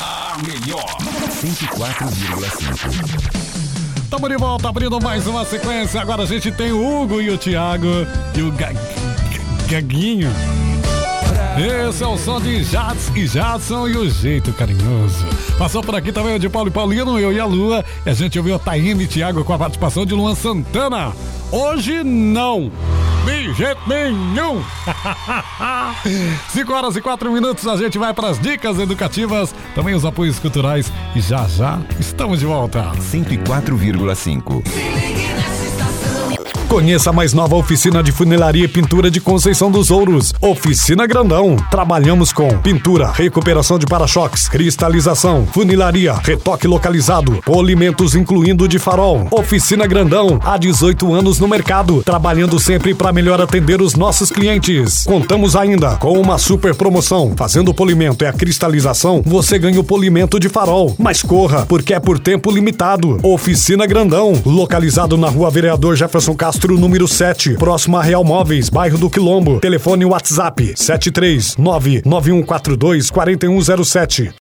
a melhor. 104,5. Tamo de volta, abrindo mais uma sequência. Agora a gente tem o Hugo e o Thiago e o Ga- Gaguinho. Esse é o som de Jats e Jadson e o jeito carinhoso. Passou por aqui também o de Paulo e Paulino, eu e a Lua. E a gente ouviu a Taíne e Thiago com a participação de Luan Santana. Hoje não. De jeito nenhum. 5 horas e 4 minutos, a gente vai para as dicas educativas, também os apoios culturais. E já já estamos de volta. 104,5. Conheça a mais nova oficina de funilaria e pintura de Conceição dos Ouros. Oficina Grandão. Trabalhamos com pintura, recuperação de para-choques, cristalização, funilaria, retoque localizado, polimentos incluindo de farol. Oficina Grandão. Há 18 anos no mercado, trabalhando sempre para melhor atender os nossos clientes. Contamos ainda com uma super promoção. Fazendo o polimento e a cristalização, você ganha o polimento de farol. Mas corra, porque é por tempo limitado. Oficina Grandão, localizado na rua Vereador Jefferson Castro, número 7, próximo a Real Móveis, bairro do Quilombo. Telefone WhatsApp 73991424107.